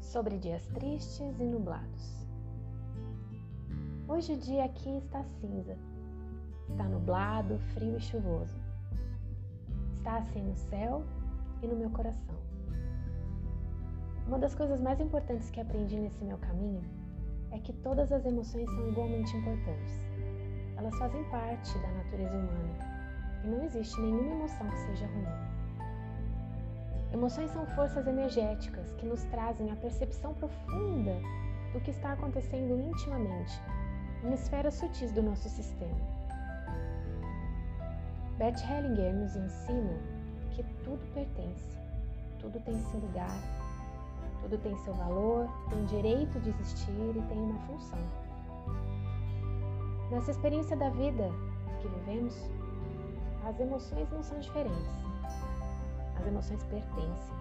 Sobre dias tristes e nublados. Hoje o dia aqui está cinza. Está nublado, frio e chuvoso. Está assim no céu e no meu coração. Uma das coisas mais importantes que aprendi nesse meu caminho é que todas as emoções são igualmente importantes. Elas fazem parte da natureza humana e não existe nenhuma emoção que seja ruim. Emoções são forças energéticas que nos trazem a percepção profunda do que está acontecendo intimamente, em esferas sutis do nosso sistema. Bert Hellinger nos ensina que tudo pertence, tudo tem seu lugar, tudo tem seu valor, tem direito de existir e tem uma função. Nessa experiência da vida que vivemos, as emoções não são diferentes. As emoções pertencem,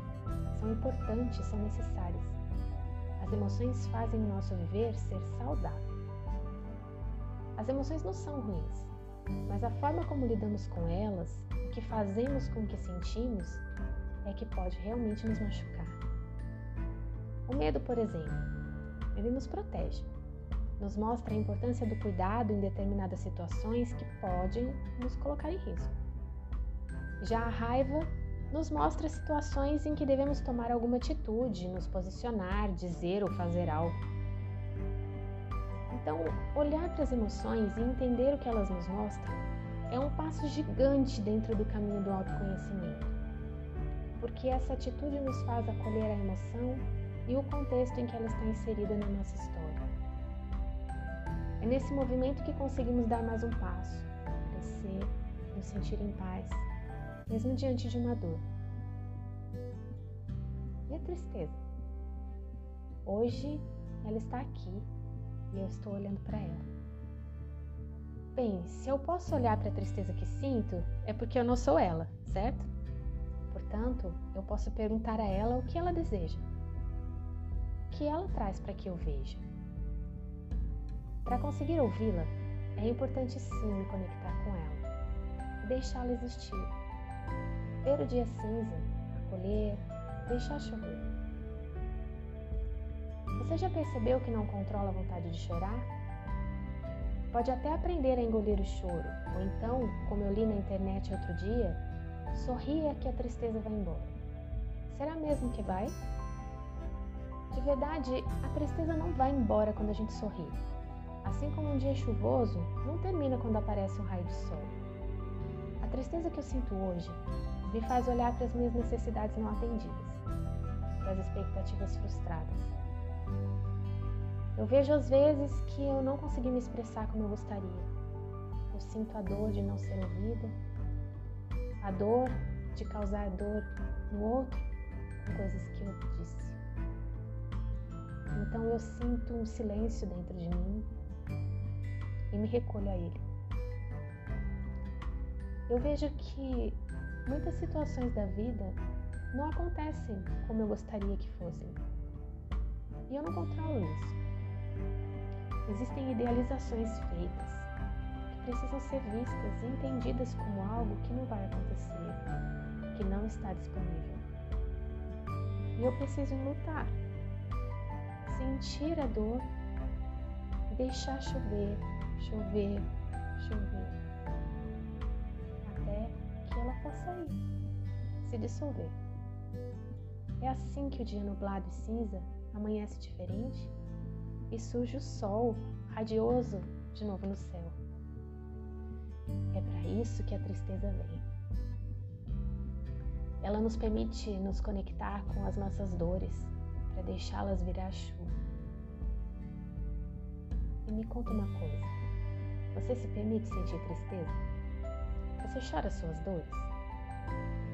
são importantes, são necessárias. As emoções fazem o nosso viver ser saudável. As emoções não são ruins, mas a forma como lidamos com elas, o que fazemos com o que sentimos, é que pode realmente nos machucar. O medo, por exemplo, ele nos protege, nos mostra a importância do cuidado em determinadas situações que podem nos colocar em risco. Já a raiva nos mostra situações em que devemos tomar alguma atitude, nos posicionar, dizer ou fazer algo. Então, olhar para as emoções e entender o que elas nos mostram é um passo gigante dentro do caminho do autoconhecimento, porque essa atitude nos faz acolher a emoção e o contexto em que ela está inserida na nossa história. É nesse movimento que conseguimos dar mais um passo, crescer, nos sentir em paz mesmo diante de uma dor. E a tristeza? Hoje ela está aqui e eu estou olhando para ela. Bem, se eu posso olhar para a tristeza que sinto, é porque eu não sou ela, certo? Portanto, eu posso perguntar a ela o que ela deseja. O que ela traz para que eu veja. Para conseguir ouvi-la, é importante sim me conectar com ela deixá-la existir ver o dia cinza, acolher, deixar chover. Você já percebeu que não controla a vontade de chorar? Pode até aprender a engolir o choro, ou então, como eu li na internet outro dia, sorria que a tristeza vai embora. Será mesmo que vai? De verdade, a tristeza não vai embora quando a gente sorri. Assim como um dia chuvoso não termina quando aparece um raio de sol. A tristeza que eu sinto hoje me faz olhar para as minhas necessidades não atendidas, para as expectativas frustradas. Eu vejo às vezes que eu não consegui me expressar como eu gostaria. Eu sinto a dor de não ser ouvida, a dor de causar dor no outro com coisas que eu disse. Então eu sinto um silêncio dentro de mim e me recolho a ele. Eu vejo que muitas situações da vida não acontecem como eu gostaria que fossem. E eu não controlo isso. Existem idealizações feitas que precisam ser vistas e entendidas como algo que não vai acontecer, que não está disponível. E eu preciso lutar, sentir a dor, deixar chover, chover, chover ela possa ir, se dissolver. É assim que o dia nublado e cinza amanhece diferente e surge o sol radioso de novo no céu. É para isso que a tristeza vem. Ela nos permite nos conectar com as nossas dores para deixá-las virar chuva. E me conta uma coisa: você se permite sentir tristeza? Você chora suas dores?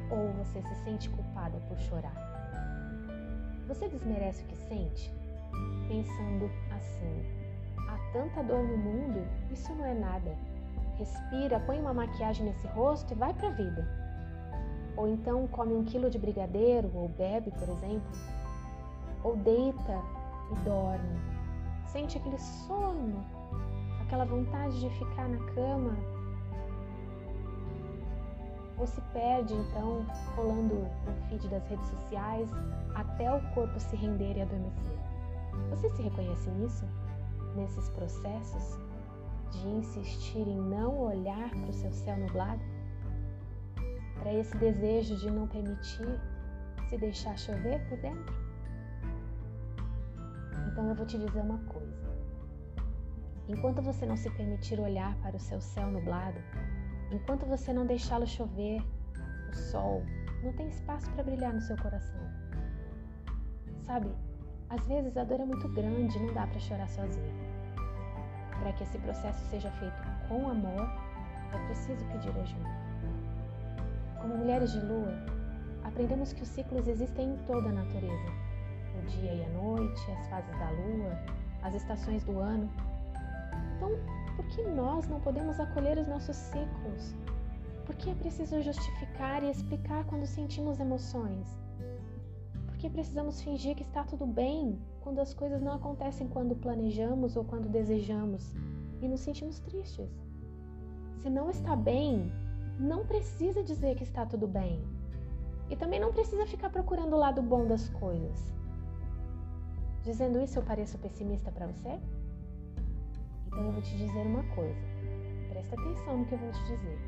Ou você se sente culpada por chorar? Você desmerece o que sente? Pensando assim: há tanta dor no mundo, isso não é nada. Respira, põe uma maquiagem nesse rosto e vai pra vida. Ou então come um quilo de brigadeiro, ou bebe, por exemplo. Ou deita e dorme. Sente aquele sono, aquela vontade de ficar na cama ou se perde então rolando o feed das redes sociais até o corpo se render e adormecer. Você se reconhece nisso? Nesses processos de insistir em não olhar para o seu céu nublado? Para esse desejo de não permitir se deixar chover por dentro? Então eu vou te dizer uma coisa. Enquanto você não se permitir olhar para o seu céu nublado, enquanto você não deixá-lo chover, o sol não tem espaço para brilhar no seu coração. Sabe, às vezes a dor é muito grande e não dá para chorar sozinho. Para que esse processo seja feito com amor, é preciso pedir ajuda. Como mulheres de lua, aprendemos que os ciclos existem em toda a natureza: o dia e a noite, as fases da lua, as estações do ano então, por que nós não podemos acolher os nossos ciclos? Por que é preciso justificar e explicar quando sentimos emoções? Por que precisamos fingir que está tudo bem quando as coisas não acontecem quando planejamos ou quando desejamos e nos sentimos tristes? Se não está bem, não precisa dizer que está tudo bem. E também não precisa ficar procurando o lado bom das coisas. Dizendo isso, eu pareço pessimista para você? Então eu vou te dizer uma coisa. Presta atenção no que eu vou te dizer.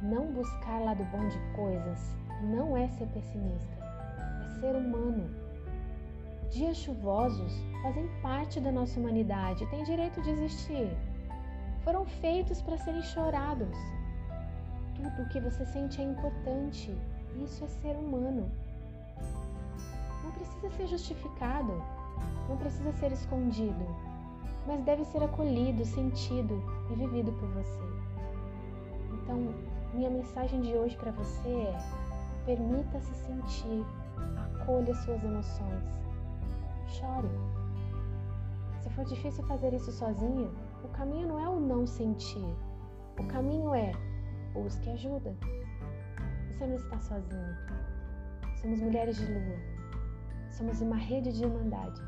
Não buscar lado bom de coisas não é ser pessimista, é ser humano. Dias chuvosos fazem parte da nossa humanidade têm direito de existir. Foram feitos para serem chorados. Tudo o que você sente é importante. Isso é ser humano. Não precisa ser justificado, não precisa ser escondido mas deve ser acolhido, sentido e vivido por você. Então, minha mensagem de hoje para você é: permita-se sentir, acolha suas emoções, chore. Se for difícil fazer isso sozinho, o caminho não é o não sentir, o caminho é busque ajuda. Você não está sozinha. Somos mulheres de lua. Somos uma rede de irmandade.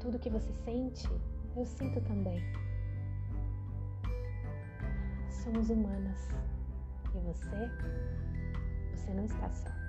Tudo que você sente, eu sinto também. Somos humanas. E você? Você não está só.